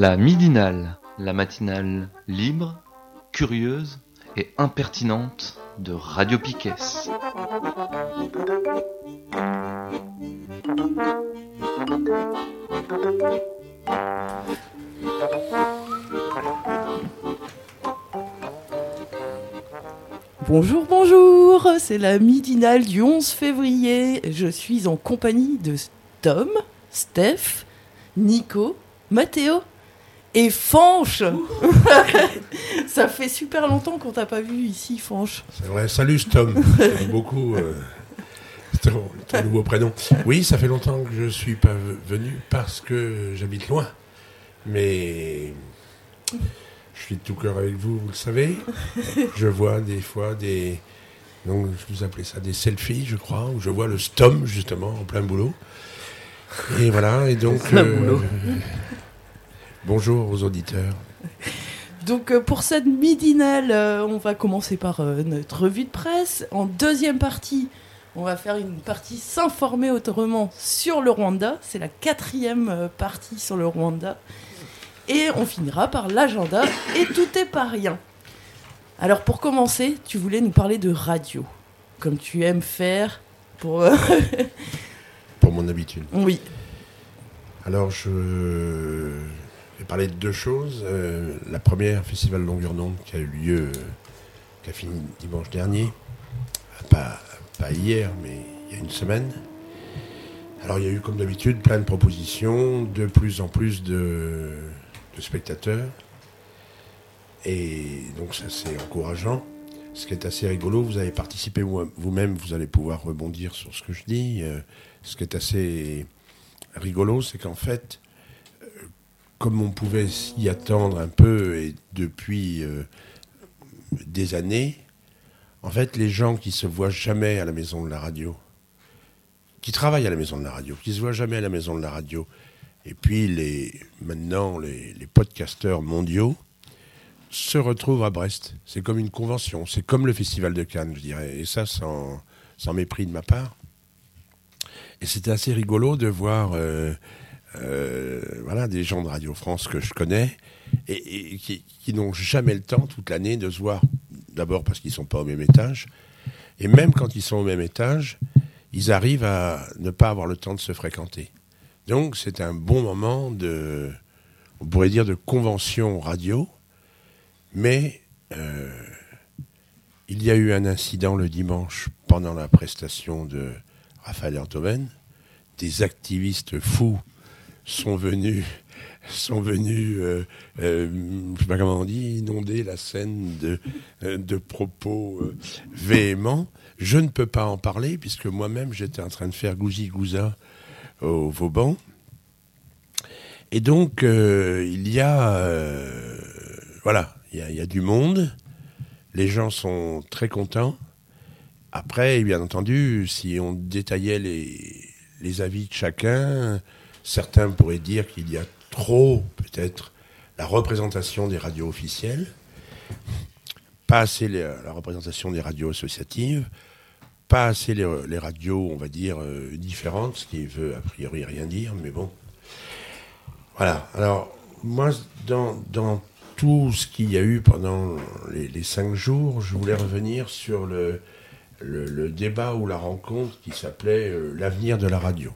La midinale, la matinale libre, curieuse et impertinente de Radio Piquet. Bonjour, bonjour, c'est la midinale du 11 février. Je suis en compagnie de Tom, Steph, Nico, Mathéo et Fanche. Ça fait super longtemps qu'on t'a pas vu ici, Fanche. C'est vrai, salut Tom. J'aime beaucoup euh, ton, ton nouveau prénom. Oui, ça fait longtemps que je suis pas venu parce que j'habite loin. Mais je suis de tout cœur avec vous, vous le savez. Je vois des fois des. Donc, je vous appelais ça des selfies, je crois, où je vois le Stom, justement, en plein boulot. Et voilà, et donc. Plein boulot. Bonjour aux auditeurs. Donc euh, pour cette midinale, euh, on va commencer par euh, notre revue de presse. En deuxième partie, on va faire une partie s'informer autrement sur le Rwanda. C'est la quatrième partie sur le Rwanda. Et on finira par l'agenda. Et tout est pas rien. Alors pour commencer, tu voulais nous parler de radio, comme tu aimes faire. Pour Pour mon habitude. oui. Alors, je vais parler de deux choses. Euh, la première, Festival Longueur d'onde, qui a eu lieu, euh, qui a fini dimanche dernier. Pas, pas hier, mais il y a une semaine. Alors, il y a eu, comme d'habitude, plein de propositions, de plus en plus de, de spectateurs. Et donc, ça, c'est encourageant. Ce qui est assez rigolo, vous avez participé vous- vous-même, vous allez pouvoir rebondir sur ce que je dis. Euh, ce qui est assez rigolo, c'est qu'en fait, euh, comme on pouvait s'y attendre un peu et depuis euh, des années, en fait, les gens qui se voient jamais à la maison de la radio, qui travaillent à la maison de la radio, qui se voient jamais à la maison de la radio, et puis les, maintenant les, les podcasteurs mondiaux se retrouvent à Brest. C'est comme une convention, c'est comme le Festival de Cannes, je dirais, et ça sans, sans mépris de ma part. Et c'était assez rigolo de voir euh, euh, voilà, des gens de Radio France que je connais et, qui n'ont jamais le temps toute l'année de se voir. D'abord parce qu'ils ne sont pas au même étage. Et même quand ils sont au même étage, ils arrivent à ne pas avoir le temps de se fréquenter. Donc c'est un bon moment de, on pourrait dire, de convention radio. Mais euh, il y a eu un incident le dimanche pendant la prestation de Raphaël Antoven. Des activistes fous sont venus, sont venus, euh, euh, je sais pas comment on dit, inonder la scène de, euh, de propos véhéments. Je ne peux pas en parler puisque moi-même j'étais en train de faire gousi-gouza au Vauban. Et donc il y a, voilà, il y y a du monde. Les gens sont très contents. Après, bien entendu, si on détaillait les, les avis de chacun, certains pourraient dire qu'il y a trop, peut-être, la représentation des radios officielles, pas assez les- la représentation des radios associatives, pas assez les, les radios, on va dire, euh, différentes, ce qui veut a priori rien dire, mais bon. Voilà. Alors, moi, dans, dans tout ce qu'il y a eu pendant les, cinq jours, je voulais revenir sur le, le, débat ou la rencontre qui s'appelait euh, L'avenir de la radio.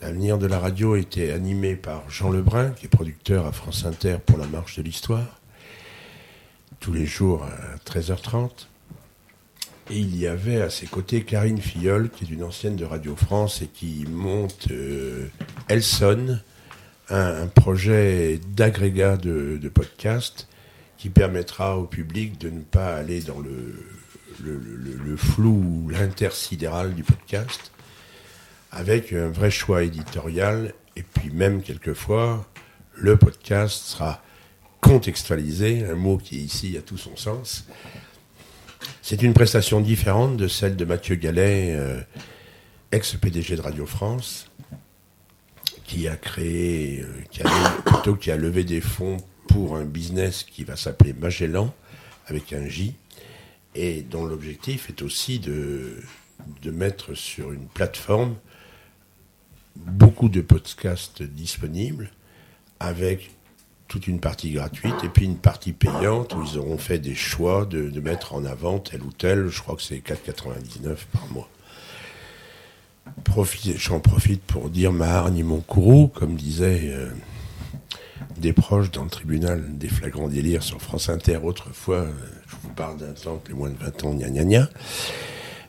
L'avenir de la radio était animé par Jean Lebrun, qui est producteur à France Inter pour La Marche de l'Histoire, tous les jours à 13h30. Et il y avait à ses côtés Karine Filleul, qui est une ancienne de Radio France et qui monte euh, Elson, un, projet d'agrégat de, de podcast qui permettra au public de ne pas aller dans le, le, le- le flou, l'intersidéral du podcast, avec un vrai choix éditorial, et puis même quelquefois, le podcast sera contextualisé, un mot qui ici a tout son sens. C'est une prestation différente de celle de Mathieu Gallet, euh, ex-PDG de Radio France, qui a créé, euh, qui a, plutôt qui a levé des fonds pour un business qui va s'appeler Magellan, avec un J, et dont l'objectif est aussi de, de mettre sur une plateforme beaucoup de podcasts disponibles avec toute une partie gratuite et puis une partie payante où ils auront fait des choix de, mettre en avant tel ou tel. Je crois que c'est 4,99 par mois. J'en profite pour dire ma hargne mon courroux, comme disaient euh, des proches dans le tribunal des flagrants délires sur France Inter autrefois. euh, je vous parle d'un temps que les moins de 20 ans, gna gna gna.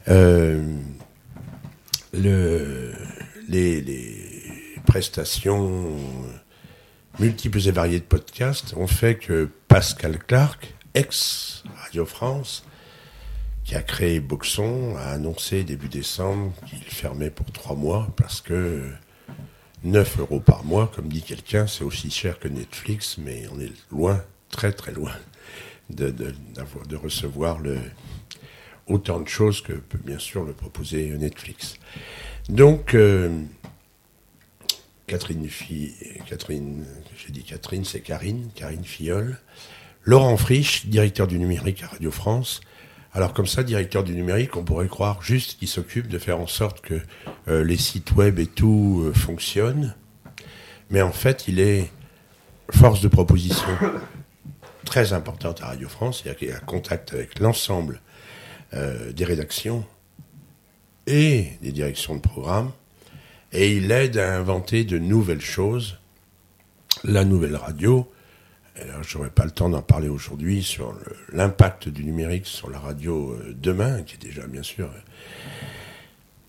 Euh, le, les, prestations multiples et variées de podcasts ont fait que Pascal Clark, ex Radio France, qui a créé Boxon, a annoncé début décembre qu'il fermait pour trois mois parce que 9 euros par mois, comme dit quelqu'un, c'est aussi cher que Netflix, mais on est loin, très très loin, de, recevoir autant de choses que peut bien sûr le proposer Netflix. Donc, euh, Catherine, Fi- Catherine, j'ai dit Catherine, c'est Karine, Karine Filleul. Laurent Frisch, directeur du numérique à Radio France. Alors comme ça, directeur du numérique, on pourrait croire juste qu'il s'occupe de faire en sorte que euh, les sites web et tout euh, fonctionnent. Mais en fait, il est force de proposition très importante à Radio France. Il y a contact avec l'ensemble des rédactions et des directions de programme. Et il aide à inventer de nouvelles choses. La nouvelle radio, alors j'aurais pas le temps d'en parler aujourd'hui sur l'impact du numérique sur la radio euh, demain, qui est déjà bien sûr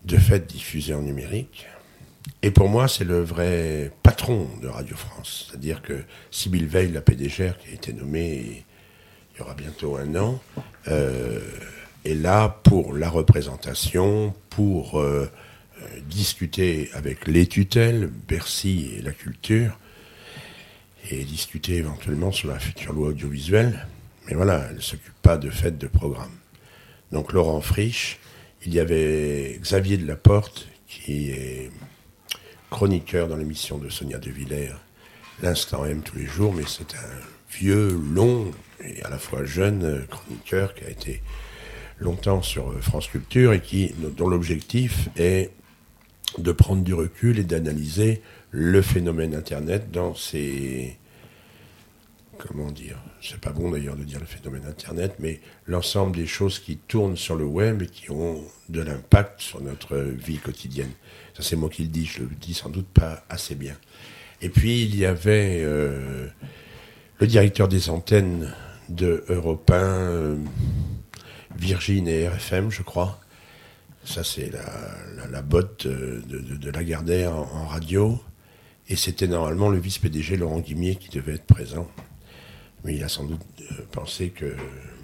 de fait diffusée en numérique. Et pour moi, c'est le vrai patron de Radio France. C'est-à-dire que Sybille Veil, la PDG, qui a été nommée il y aura bientôt un an, euh, est là pour la représentation, pour euh, euh, discuter avec les tutelles, Bercy et la culture, et discuter éventuellement sur la future loi audiovisuelle. Mais voilà, elle ne s'occupe pas de fait de programme. Donc Laurent Frisch, il y avait Xavier Delaporte, qui est chroniqueur dans l'émission de Sonia De Villers, L'Instant M tous les jours, mais c'est un vieux, long et à la fois jeune chroniqueur qui a été longtemps sur euh, France Culture et qui, dont l'objectif est de prendre du recul et d'analyser le phénomène Internet dans ses... Comment dire C'est pas bon d'ailleurs de dire le phénomène Internet, mais l'ensemble des choses qui tournent sur le web et qui ont de l'impact sur notre vie quotidienne. Ça c'est moi qui le dis, je le dis sans doute pas assez bien. Et puis il y avait euh, le directeur des antennes de Europe 1, euh, Virgin et RFM, je crois. Ça, c'est la, la, botte de, Lagardère en, en radio. Et c'était normalement le vice-PDG Laurent Guimier qui devait être présent. Mais il a sans doute euh, pensé que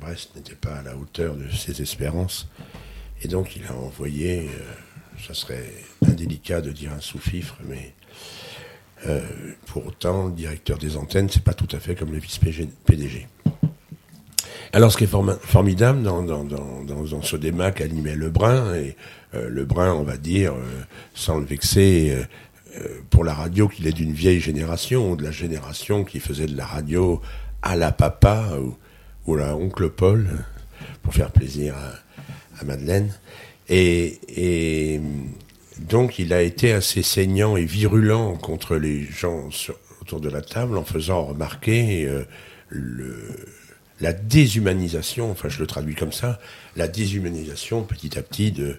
Brest n'était pas à la hauteur de ses espérances. Et donc il a envoyé, euh, ça serait indélicat de dire un sous-fifre, mais euh, pour autant, le directeur des antennes, c'est pas tout à fait comme le vice-PDG. Alors, ce qui est formidable dans, dans, dans, dans, ce débat qu'animait Lebrun, et euh, Lebrun, on va dire, euh, sans le vexer, euh, euh, pour la radio qu'il est d'une vieille génération, ou de la génération qui faisait de la radio à la papa, ou, à oncle Paul, pour faire plaisir à, Madeleine. Et, donc, il a été assez saignant et virulent contre les gens autour de la table en faisant remarquer le, la déshumanisation, enfin je le traduis comme ça, la déshumanisation petit à petit de,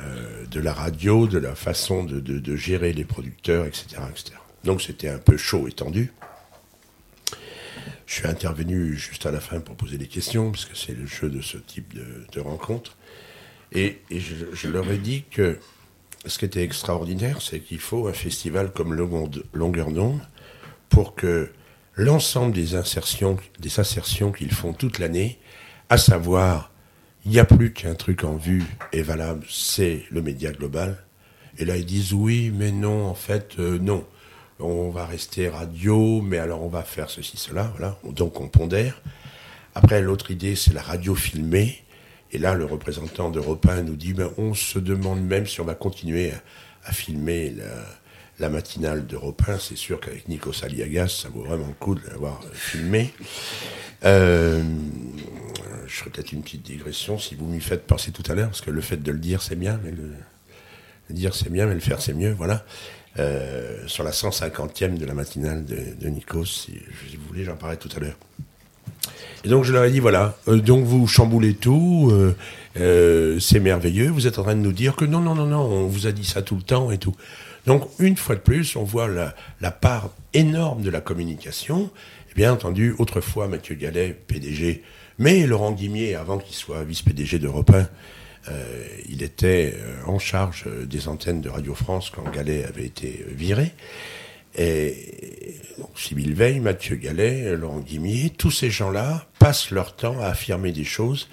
euh, de la radio, de la façon de, de- gérer les producteurs, etc. etc. Donc c'était un peu chaud et tendu. Je suis intervenu juste à la fin pour poser des questions, parce que c'est le jeu de ce type de, de rencontre. Et, je, je leur ai dit que ce qui était extraordinaire, c'est qu'il faut un festival comme Longue- Longueur d'onde pour que l'ensemble des insertions, des assertions qu'ils font toute l'année, à savoir, il n'y a plus qu'un truc en vue et valable, c'est le média global. Et là, ils disent oui, mais non, en fait, euh, non. On va rester radio, mais alors on va faire ceci, cela, voilà. Donc on pondère. Après, l'autre idée, c'est la radio filmée. Et là, le représentant d'Europe 1 nous dit, ben, on se demande même si on va continuer à, filmer la matinale d'Europe 1. C'est sûr qu'avec Nico Saliagas, ça vaut vraiment le coup de l'avoir filmé. Euh, je ferai peut-être une petite digression si vous m'y faites penser tout à l'heure, parce que le fait de le dire, c'est bien, mais le, dire, c'est bien, mais le faire, c'est mieux, voilà. euh, sur la 150e de la matinale de, Nikos. Si, vous voulez, j'en parlais tout à l'heure. Et donc je leur ai dit voilà, euh, donc vous chamboulez tout, c'est merveilleux. Vous êtes en train de nous dire que non, non, non, non, on vous a dit ça tout le temps et tout. Donc une fois de plus, on voit la, part énorme de la communication. Et bien entendu, autrefois Mathieu Gallet, PDG, mais Laurent Guimier, avant qu'il soit vice-PDG d'Europe 1, euh, il était euh, en charge euh, des antennes de Radio France quand Gallet avait été viré. Et donc, Sybille Veil, Mathieu Gallet, Laurent Guimier, tous ces gens-là passent leur temps à affirmer des choses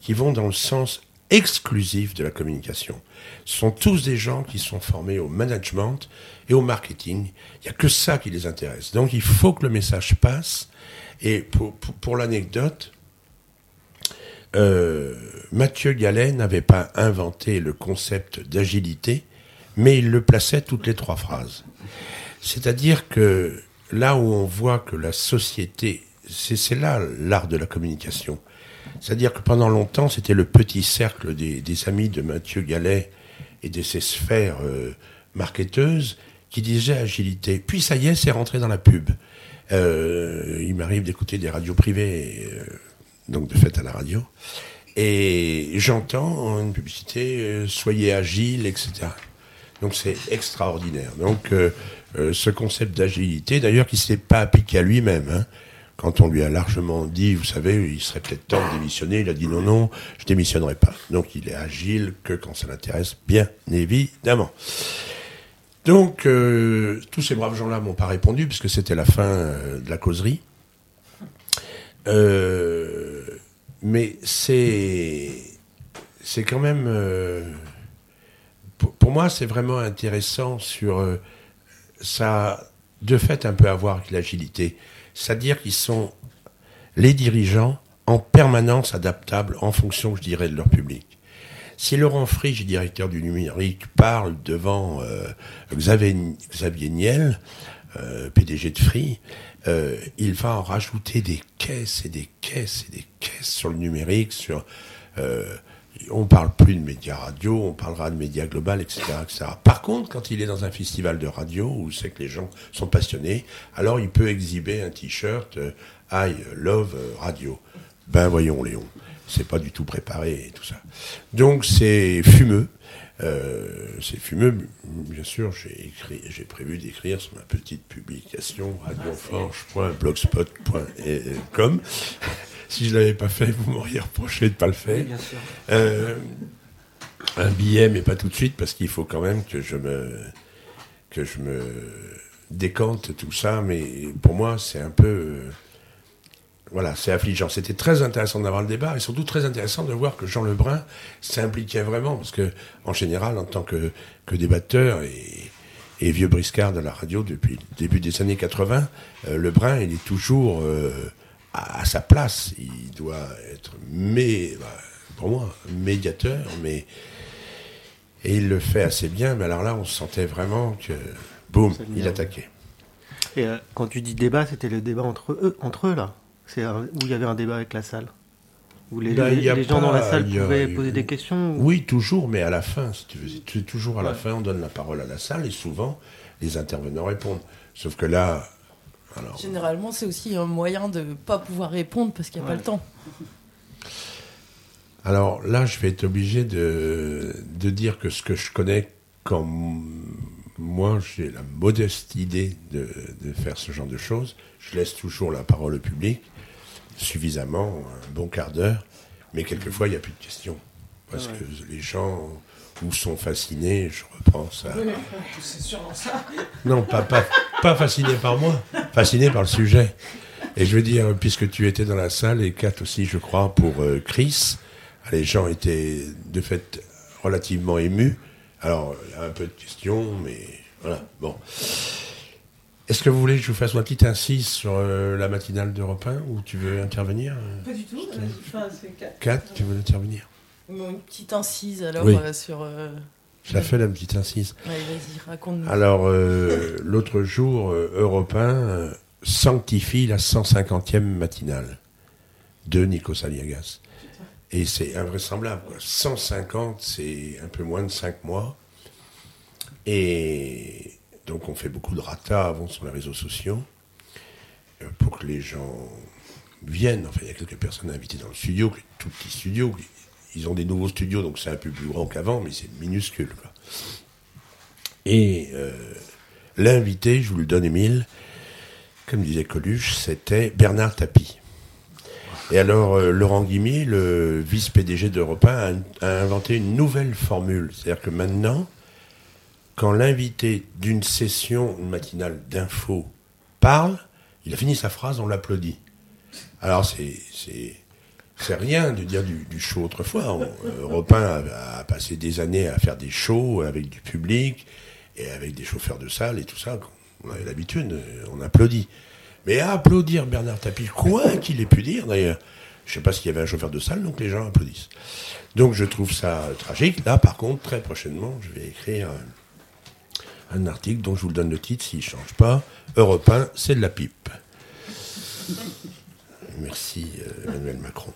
qui vont dans le sens exclusif de la communication. Ce sont tous des gens qui sont formés au management et au marketing. Il n'y a que ça qui les intéresse. Donc il faut que le message passe. Et pour, l'anecdote, euh, Mathieu Gallet n'avait pas inventé le concept d'agilité, mais il le plaçait toutes les trois phrases. C'est-à-dire que là où on voit que la société, c'est là l'art de la communication. C'est-à-dire que pendant longtemps, c'était le petit cercle des, des amis de Mathieu Gallet et de ses sphères euh, marketeuses qui disaient agilité. Puis ça y est, c'est rentré dans la pub. Euh, il m'arrive d'écouter des radios privées, euh, donc de fait à la radio, et j'entends une publicité euh, soyez agile, etc. Donc c'est extraordinaire. Donc euh, euh, ce concept d'agilité, d'ailleurs, qui ne s'est pas appliqué à lui-même. hein. Quand on lui a largement dit, vous savez, il serait peut-être temps de démissionner, il a dit non, non, je démissionnerai pas. Donc il est agile que quand ça l'intéresse, bien évidemment. Donc euh, tous ces braves gens-là m'ont pas répondu puisque c'était la fin euh, de la causerie. Euh, mais c'est quand même pour, moi c'est vraiment intéressant sur ça de fait un peu à voir avec l'agilité, c'est-à-dire qu'ils sont les dirigeants en permanence adaptables en fonction, je dirais, de leur public. Si Laurent Frige, directeur du numérique, parle devant euh, Xavier, Xavier Niel, euh, PDG de Free, euh, il va en rajouter des caisses et des caisses et des caisses sur le numérique, sur on parle plus de médias radio, on parlera de médias global, etc., etc. Par contre, quand il est dans un festival de radio où c'est que les gens sont passionnés, alors il peut exhiber un t-shirt euh, I love radio. Ben voyons Léon, c'est pas du tout préparé et tout ça. Donc c'est fumeux. Euh, c'est fumeux, bien sûr. J'ai écrit, j'ai prévu d'écrire sur ma petite publication radioforge.blogspot.com. Si je l'avais pas fait, vous m'auriez reproché de pas le faire. bien sûr. Euh, un billet, mais pas tout de suite, parce qu'il faut quand même que je me que je me décante tout ça. Mais pour moi, c'est un peu euh, voilà, c'est affligeant. C'était très intéressant d'avoir le débat et surtout très intéressant de voir que Jean Lebrun s'impliquait vraiment, parce que en général, en tant que que débatteur et et vieux briscard de la radio depuis le début des années 80, euh, Lebrun, il est toujours euh, à, à sa place. Il doit être, mais, bah, pour moi, médiateur, mais. Et il le fait assez bien, mais alors là, on sentait vraiment que. Boum, il attaquait. Et euh, quand tu dis débat, c'était le débat entre eux, entre eux là. C'est un- où il y avait un débat avec la salle. Où les, Ben, les- les gens dans la salle a- pouvaient poser des questions. ou- Oui, toujours, mais à la fin, si tu veux. Toujours à la fin, on donne la parole à la salle et souvent, les intervenants répondent. Sauf que là. Alors, Généralement, c'est aussi un moyen de pas pouvoir répondre parce qu'il n'y a Ouais. pas le temps. Alors là, je vais être obligé de, de dire que ce que je connais quand moi j'ai la modeste idée de, de faire ce genre de choses, je laisse toujours la parole au public, suffisamment, un bon quart d'heure, mais quelquefois il n'y a plus de questions. Parce ouais. que les gens sont fascinés, je reprends ça. C'est sûrement ça. Non, pas, pas, pas fasciné par moi, fasciné par le sujet. Et je veux dire, puisque tu étais dans la salle, et Kat aussi, je crois, pour euh, Chris, les gens étaient de fait relativement émus. Alors, il y a un peu de questions, mais voilà, bon. Est-ce que vous voulez que je vous fasse une petite incise sur euh, la matinale d'Europe 1 ou tu veux intervenir Pas du tout. euh, Enfin. Kat, tu veux intervenir? Une petite incise alors Oui. euh, sur. euh, Je la fais la petite incise. Ouais, vas-y, raconte-nous. Alors, euh, l'autre jour, Europe 1 sanctifie la 150e matinale de Nikos Aliagas. Et c'est invraisemblable. Quoi. 150, c'est un peu moins de 5 mois. Et donc on fait beaucoup de rata avant sur les réseaux sociaux pour que les gens viennent. Enfin, il y a quelques personnes invitées dans le studio, tout petit studio. Ils ont des nouveaux studios, donc c'est un peu plus grand qu'avant, mais c'est minuscule. Et euh, l'invité, je vous le donne, Émile, comme disait Coluche, c'était Bernard Tapie. Et alors, euh, Laurent Guimier, le vice-PDG d'Europe 1, a, a, inventé une nouvelle formule. C'est-à-dire que maintenant, quand l'invité d'une session matinale d'info parle, il a fini sa phrase, on l'applaudit. Alors, c'est. C'est rien de dire du, show autrefois. On, 1 a, passé des années à faire des shows avec du public et avec des chauffeurs de salle et tout ça. On avait l'habitude, on applaudit. Mais à applaudir Bernard Tapie, quoi qu'il ait pu dire d'ailleurs, je sais pas s'il y avait un chauffeur de salle, donc les gens applaudissent. Donc je trouve ça tragique. Là, par contre, très prochainement, je vais écrire un, un article dont je vous le donne le titre s'il ne change pas. Europe 1, c'est de la pipe. Merci euh, Emmanuel Macron.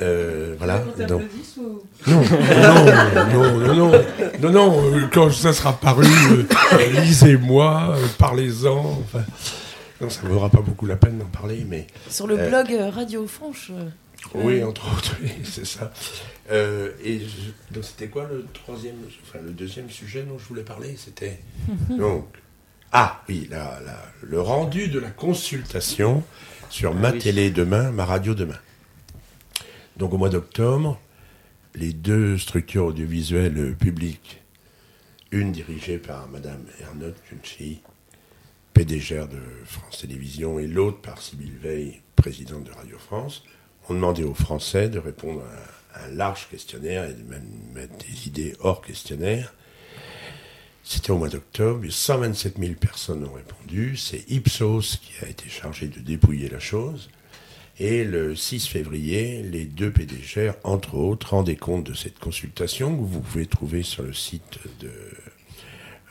Euh, voilà. Donc... Ou... Non, non, non, non, non, non, non, quand ça sera paru, euh, lisez-moi, euh, parlez-en. Enfin, non, ça ne vaudra pas beaucoup la peine d'en parler, mais. Sur le blog Radio Franche. Oui, entre autres, oui, c'est ça. Euh, et je, donc c'était quoi le troisième, enfin le deuxième sujet dont je voulais parler? C'était donc ah oui, la, la, le rendu de la consultation sur ah, ma oui. télé demain, ma radio demain. Donc au mois d'octobre, les deux structures audiovisuelles publiques, une dirigée par Madame Ernotte Kunchi, PDG de France Télévisions, et l'autre par Sybille Veil, présidente de Radio France, ont demandé aux Français de répondre à un large questionnaire et de même mettre des idées hors questionnaire. C'était au mois d'octobre, 127 000 personnes ont répondu. C'est Ipsos qui a été chargé de dépouiller la chose. Et le 6 février, les deux PDG, entre autres, rendaient compte de cette consultation que vous pouvez trouver sur le site de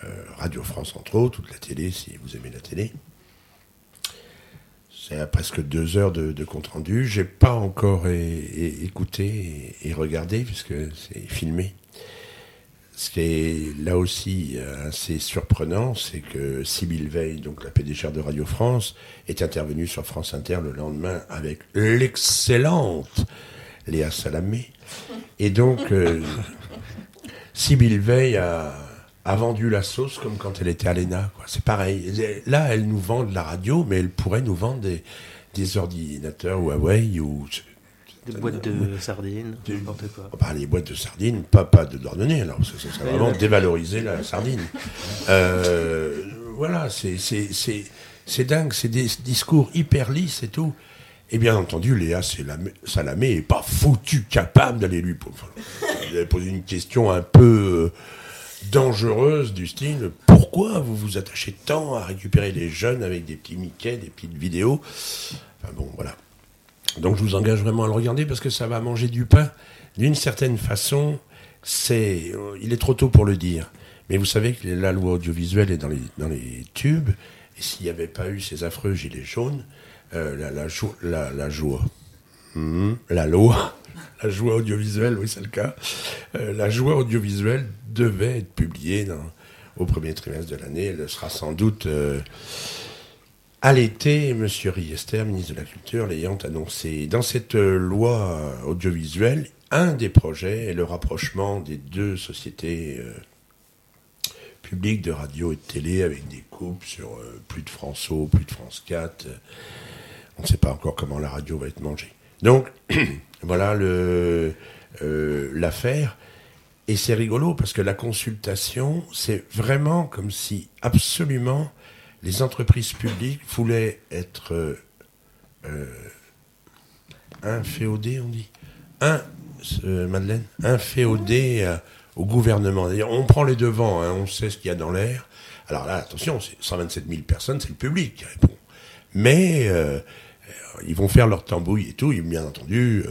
euh, Radio France, entre autres, ou de la télé, si vous aimez la télé. C'est à presque deux heures de, compte rendu. J'ai pas encore écouté et, regardé puisque c'est filmé. Ce qui est là aussi assez surprenant, c'est que Sybille Veil, donc la PDG de Radio France, est intervenue sur France Inter le lendemain avec l'excellente Léa Salamé. Et donc, euh, Sybille Veil a, a vendu la sauce comme quand elle était à l'ENA. C'est pareil. Là, elle nous vend de la radio, mais elle pourrait nous vendre des, des ordinateurs Huawei ou. Des boîtes de euh, sardines, n'importe quoi. Bah, les boîtes de sardines, pas, pas de Dordogne, alors ça, ça serait vraiment dévaloriser la sardine. Euh, voilà, c'est dingue, c'est des discours hyper lisses et tout. Et bien entendu, Léa Salamé n'est pas foutu capable d'aller lui poser une question un peu. Euh, dangereuse du style pourquoi vous vous attachez tant à récupérer les jeunes avec des petits Mickey, des petites vidéos? Enfin bon, voilà. Donc je vous engage vraiment à le regarder parce que ça va manger du pain. D'une certaine façon, c'est, il est trop tôt pour le dire. Mais vous savez que la loi audiovisuelle est dans les, dans les tubes. Et s'il n'y avait pas eu ces affreux gilets jaunes, euh, la, joie, mmh, la loi, la joie audiovisuelle, oui c'est le cas, euh, la joie audiovisuelle devait être publiée au premier trimestre de l'année. Elle sera sans doute euh, à l'été, M. Riester, ministre de la Culture, l'ayant annoncé. Dans cette euh, loi audiovisuelle, un des projets est le rapprochement des deux sociétés euh, publiques de radio et de télé avec des coupes sur euh, plus de France O, plus de France 4. on ne sait pas encore comment la radio va être mangée. Donc, voilà l'affaire. Et c'est rigolo parce que la consultation, c'est vraiment comme si absolument les entreprises publiques voulaient être euh, euh, inféodées, on dit. Un, euh, Madeleine, inféodées euh, au gouvernement. On prend les devants, hein, on sait ce qu'il y a dans l'air. Alors là, attention, c'est 127 000 personnes, c'est le public qui répond. Mais ils vont faire leur tambouille et tout, bien entendu.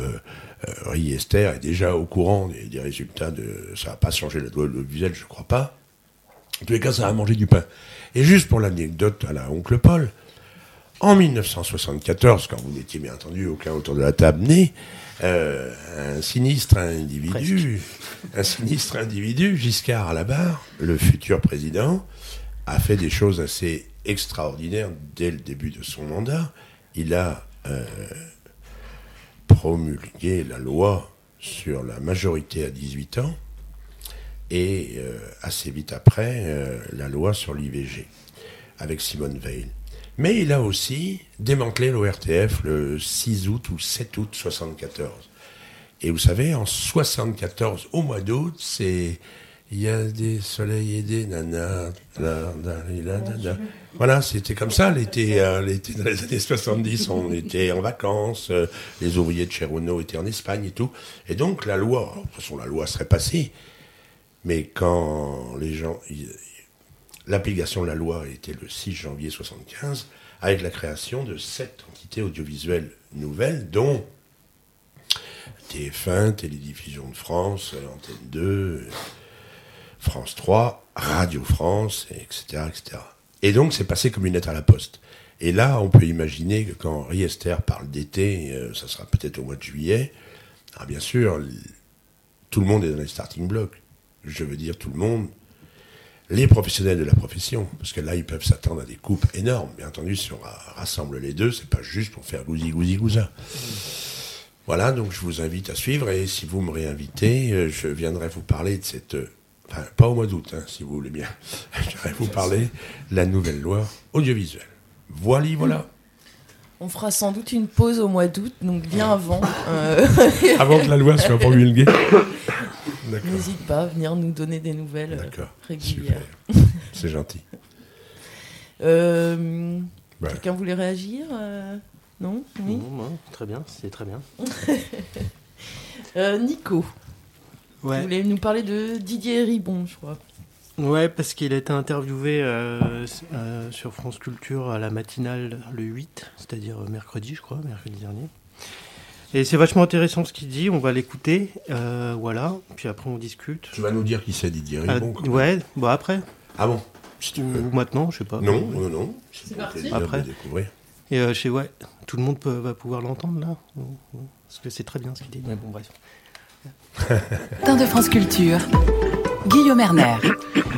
Riester est déjà au courant des, résultats de. Ça va pas changer la loi visuel, je crois pas. En tous les cas, ça va manger du pain. Et juste pour l'anecdote à la oncle Paul, en 1974, quand vous n'étiez bien entendu aucun autour de la table né, euh, un sinistre individu, Presque. un sinistre individu, Giscard à la barre, le futur président, a fait des choses assez extraordinaires dès le début de son mandat. Il a euh, promulgué la loi sur la majorité à 18 ans et euh, assez vite après euh, la loi sur l'IVG avec Simone Veil. Mais il a aussi démantelé l'ORTF le 6 août ou 7 août 74. Et vous savez, en 74, au mois d'août, c'est il y a des soleils et des nanas. Voilà, c'était comme ça l'été, euh, dans les années 70. On était en vacances, les ouvriers de Cherono étaient en Espagne et tout. Et donc la loi, de toute façon la loi serait passée, mais quand les gens, l'application de la loi était le 6 janvier 75, avec la création de sept entités audiovisuelles nouvelles, dont TF1, Télédiffusion de France, Antenne 2. France 3, Radio France, etc., etc. Et donc, c'est passé comme une lettre à la poste. Et là, on peut imaginer que quand Riester parle d'été, euh, ça sera peut-être au mois de juillet. Ah, bien sûr, tout le monde est dans les starting blocks. Je veux dire tout le monde. Les professionnels de la profession, parce que là, ils peuvent s'attendre à des coupes énormes. Bien entendu, si on rassemble les deux, c'est pas juste pour faire gousi gousi gouza. Voilà, donc je vous invite à suivre et si vous me réinvitez, euh, je viendrai vous parler de cette pas au mois d'août, hein, si vous voulez bien. Je vais vous parler de la nouvelle loi audiovisuelle. Voilà, voilà. On fera sans doute une pause au mois d'août, donc bien avant. Euh, avant que la loi soit promulguée. N'hésite pas à venir nous donner des nouvelles euh, régulières. C'est gentil. Euh, quelqu'un voulait réagir Non? Oui? Très bien, c'est très bien. Nico. Vous voulez nous parler de Didier Ribon, je crois. Ouais, parce qu'il a été interviewé euh, euh, sur France Culture à la matinale le 8, c'est-à-dire mercredi, je crois, mercredi dernier. Et c'est vachement intéressant ce qu'il dit, on va l'écouter, euh, voilà, puis après on discute. Tu vas nous dire qui c'est Didier Ribon Ouais, bon après. Ah bon Ou maintenant, je sais pas. Non, non, non. C'est parti. Après. découvrir. Et je sais, ouais, tout le monde peut, va pouvoir l'entendre là, parce que c'est très bien ce qu'il dit. Mais bon, bref. Temps de France Culture. Guillaume Erner.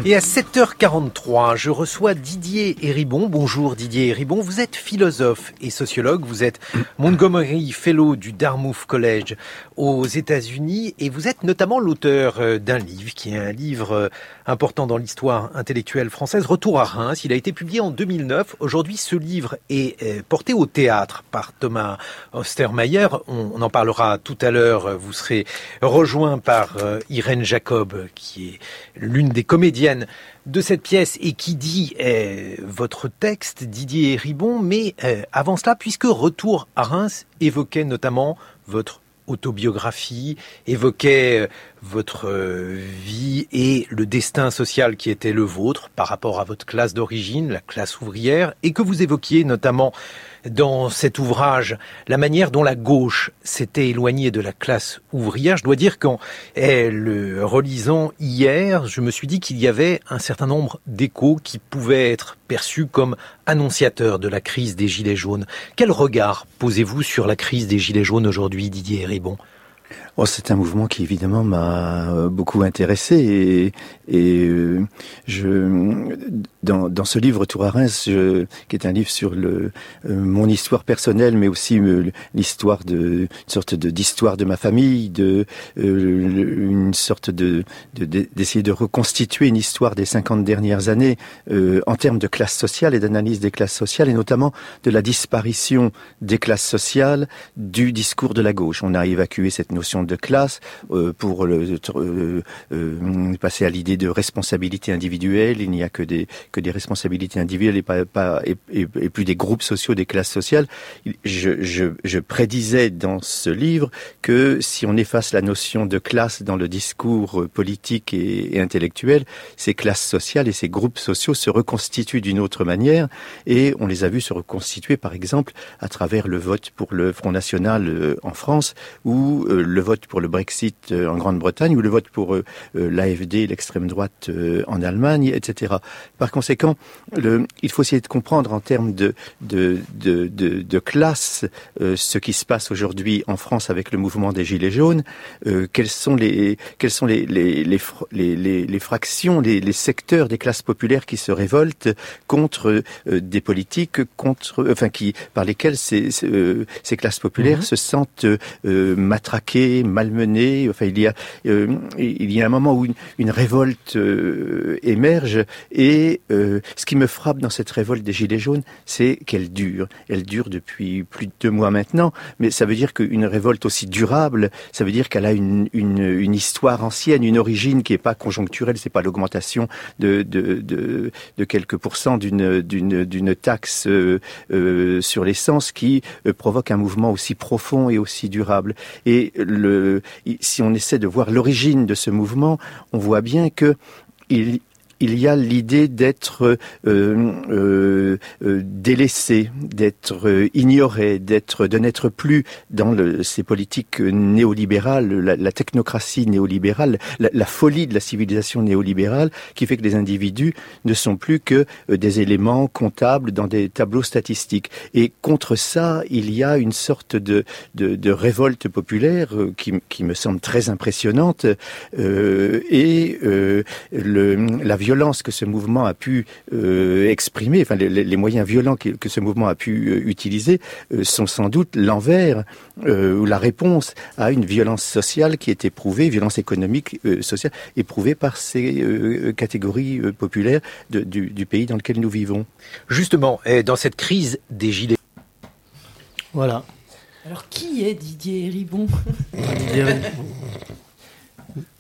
Et à 7h43, je reçois Didier Héribon. Bonjour Didier Héribon, vous êtes philosophe et sociologue, vous êtes Montgomery Fellow du Dartmouth College aux États-Unis et vous êtes notamment l'auteur euh, d'un livre qui est un livre euh, important dans l'histoire intellectuelle française, Retour à Reims. Il a été publié en 2009. Aujourd'hui, ce livre est euh, porté au théâtre par Thomas Ostermeyer. On en parlera tout à l'heure. Vous serez rejoint par Irène Jacob, qui est l'une des comédiennes de cette pièce et qui dit votre texte, Didier Ribon. Mais avant cela, puisque Retour à Reims évoquait notamment votre autobiographie, évoquait euh, votre euh, vie et le destin social qui était le vôtre par rapport à votre classe d'origine, la classe ouvrière, et que vous évoquiez notamment dans cet ouvrage la manière dont la gauche s'était éloignée de la classe ouvrière. Je dois dire qu'en le relisant hier, je me suis dit qu'il y avait un certain nombre d'échos qui pouvaient être perçus comme annonciateurs de la crise des Gilets jaunes. Quel regard posez-vous sur la crise des Gilets jaunes aujourd'hui, Didier Ribon? Oh, c'est un mouvement qui évidemment m'a euh, beaucoup intéressé et, et euh, je dans, dans ce livre Tour à Reims, je, qui est un livre sur le euh, mon histoire personnelle, mais aussi l'histoire de une sorte de d'histoire de ma famille, de une sorte de d'essayer de, reconstituer une histoire des 50 dernières années en termes de classe sociale et d'analyse des classes sociales et notamment de la disparition des classes sociales du discours de la gauche. On a évacué cette notion de classe euh, pour euh, euh, passer à l'idée de responsabilité individuelle. Il n'y a que des que des responsabilités individuelles et pas, et, plus des groupes sociaux, des classes sociales. Je, je, prédisais dans ce livre que si on efface la notion de classe dans le discours politique et, et intellectuel, ces classes sociales et ces groupes sociaux se reconstituent d'une autre manière et on les a vus se reconstituer par exemple à travers le vote pour le Front National en France où le vote pour le Brexit en Grande-Bretagne ou le vote pour l'AFD, l'extrême droite en Allemagne, etc. Par conséquent, le, il faut essayer de comprendre en termes de, de, de, de, de classe ce qui se passe aujourd'hui en France avec le mouvement des Gilets jaunes. quels sont les, sont les, les, les, les, les fractions, les, les secteurs des classes populaires qui se révoltent contre des politiques contre, enfin, qui, par lesquelles ces, ces, euh, classes populaires mhm. se sentent euh, matraquées, malmenées. Enfin, il y a, euh, il y a un moment où une, révolte émerge et ce qui me frappe dans cette révolte des Gilets jaunes, c'est qu'elle dure. Elle dure depuis plus de deux mois maintenant, mais ça veut dire qu'une révolte aussi durable, ça veut dire qu'elle a une, une, une, histoire ancienne, une origine qui n'est pas conjoncturelle, c'est pas l'augmentation de, de, de, de quelques pourcents d'une, d'une, d'une taxe euh, euh, sur l'essence qui euh, provoque un mouvement aussi profond et aussi durable. Et le, si on essaie de voir l'origine de ce mouvement, on voit bien que il, il y a l'idée d'être euh, euh, euh délaissé, d'être euh, ignoré, d'être, de n'être plus dans le, ces politiques néolibérales, la, la technocratie néolibérale, la, la, folie de la civilisation néolibérale, qui fait que les individus ne sont plus que des éléments comptables dans des tableaux statistiques. Et contre ça, il y a une sorte de, de, de révolte populaire qui, qui, me semble très impressionnante et le, la violence que ce mouvement a pu euh, exprimer, enfin les, moyens violents que, ce mouvement a pu euh, utiliser, euh, sont sans doute l'envers ou la réponse à une violence sociale qui est éprouvée, violence économique, sociale, éprouvée par ces catégories populaires du, du, pays dans lequel nous vivons. Justement, dans cette crise des gilets. Voilà. Alors qui est Didier Ribon?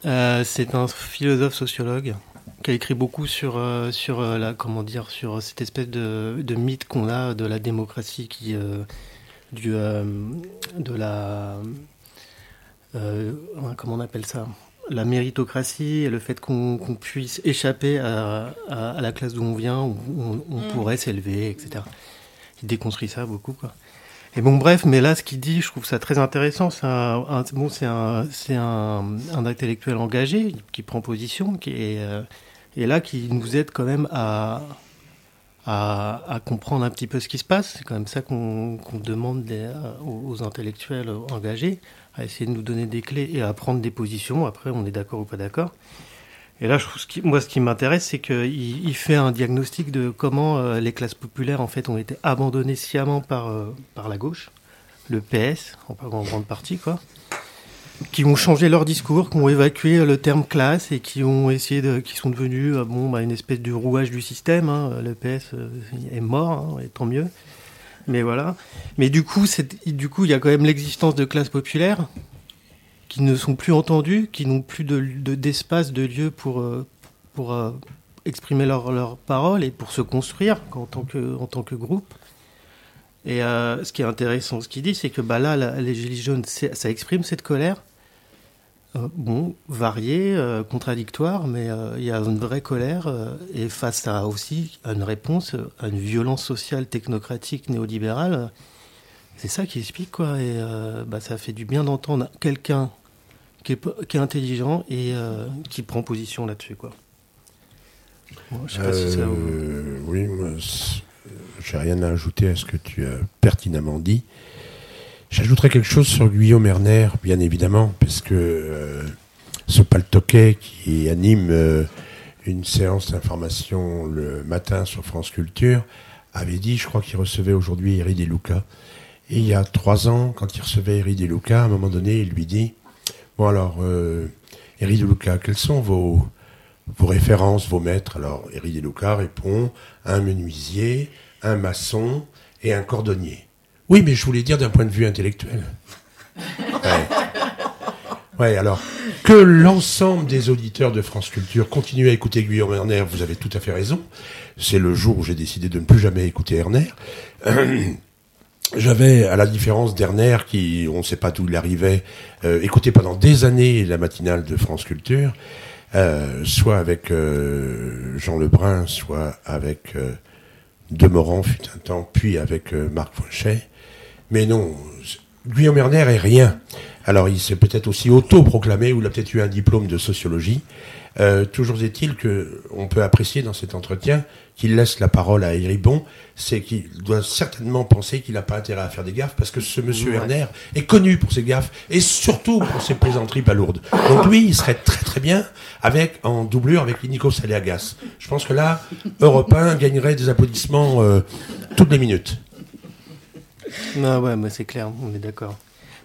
C'est un philosophe sociologue qui a écrit beaucoup sur euh, sur euh, la comment dire sur cette espèce de, de mythe qu'on a de la démocratie qui euh, du de la comment on appelle ça? La méritocratie et le fait qu'on puisse échapper à, à, la classe d'où on vient, où on, mm. pourrait s'élever, etc. Il déconstruit ça beaucoup, quoi. Et bon, bref, mais là, ce qu'il dit, je trouve ça très intéressant. C'est un, bon, c'est un, un, un, intellectuel engagé qui prend position, qui est, et là qui nous aide quand même à, comprendre un petit peu ce qui se passe. C'est quand même ça qu'on demande aux, intellectuels engagés, à essayer de nous donner des clés et à prendre des positions. Après, on est d'accord ou pas d'accord. Et là, moi, ce qui m'intéresse, c'est qu'il il fait un diagnostic de comment euh, les classes populaires, en fait, ont été abandonnées sciemment par, euh, par la gauche, le PS, en grande partie, quoi qui ont changé leur discours, qui ont évacué le terme classe et qui ont essayé de, qui sont devenus euh, bon, bah, une espèce de rouage du système. Hein. Le PS euh, est mort, hein, et tant mieux. Mais voilà. Mais du coup, du coup, il y a quand même l'existence de classes populaires qui ne sont plus entendues, qui n'ont plus de, d'espace, de, lieu pour, euh, pour exprimer leurs leur paroles et pour se construire en tant que, en tant que groupe. Et euh, ce qui est intéressant, ce qu'il dit, c'est que bah, là, les Gilets jaunes, ça exprime cette colère. Euh, bon, variée, euh, contradictoire, mais il y a une vraie colère. et face à aussi une réponse à une violence sociale, technocratique, néolibérale, c'est ça qui explique, quoi. Et bah, ça fait du bien d'entendre quelqu'un qui est, intelligent et qui prend position là-dessus, quoi. je sais pas si ça Oui, moi, j'ai rien à ajouter à ce que tu as pertinemment dit. J'ajouterai quelque chose sur Guillaume Erner, bien évidemment, parce que euh, ce paltoquet qui anime euh, une séance d'information le matin sur France Culture avait dit, je crois qu'il recevait aujourd'hui Eri De Luca. Et il y a trois ans, quand il recevait Eri De Luca, à un moment donné, il lui dit Bon alors, euh, De Luca, quels sont vos, vos références, vos maîtres? Alors, Eri De Luca répond un menuisier, un maçon et un cordonnier. Oui, mais je voulais dire d'un point de vue intellectuel. Ouais. alors que l'ensemble des auditeurs de France Culture continuent à écouter Guillaume Erner, vous avez tout à fait raison. C'est le jour où j'ai décidé de ne plus jamais écouter Erner. J'avais, à la différence d'Erner, qui, on ne sait pas d'où il arrivait, euh, écouté pendant des années la matinale de France Culture, euh, soit avec euh, Jean Lebrun, soit avec Demorand fut un temps, puis avec euh, Marc Fauchet. Mais non, Guillaume Erner est rien. Alors, il s'est peut-être aussi auto-proclamé ou il a peut-être eu un diplôme de sociologie. Euh, toujours est-il que on peut apprécier dans cet entretien qu'il laisse la parole à Héribon, c'est qu'il doit certainement penser qu'il n'a pas intérêt à faire des gaffes parce que ce monsieur Ouais. Werner est connu pour ses gaffes et surtout pour ses plaisanteries palourdes. Donc lui, il serait très très bien avec en doublure avec Nico Saléagas. Je pense que là, Europe 1 gagnerait des applaudissements euh, toutes les minutes. Non, ouais, mais c'est clair, on est d'accord.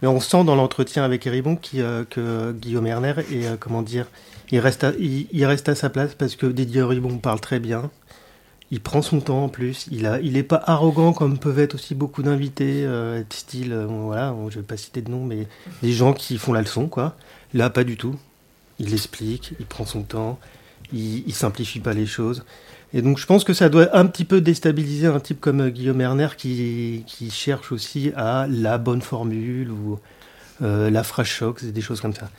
Mais on sent dans l'entretien avec Eribon qui, euh, que Guillaume Erner est, euh, comment dire, il reste, à, il, reste à sa place parce que Didier Eribon parle très bien. Il prend son temps en plus. Il a, il est pas arrogant comme peuvent être aussi beaucoup d'invités, euh, style, euh, voilà, je vais pas citer de nom, mais des gens qui font la leçon, quoi. Là, pas du tout. Il explique, il prend son temps, il, il simplifie pas les choses. Et donc je pense que ça doit un petit peu déstabiliser un type comme euh, Guillaume Erner qui, qui cherche aussi à la bonne formule ou euh, la phrase choc, des choses comme ça.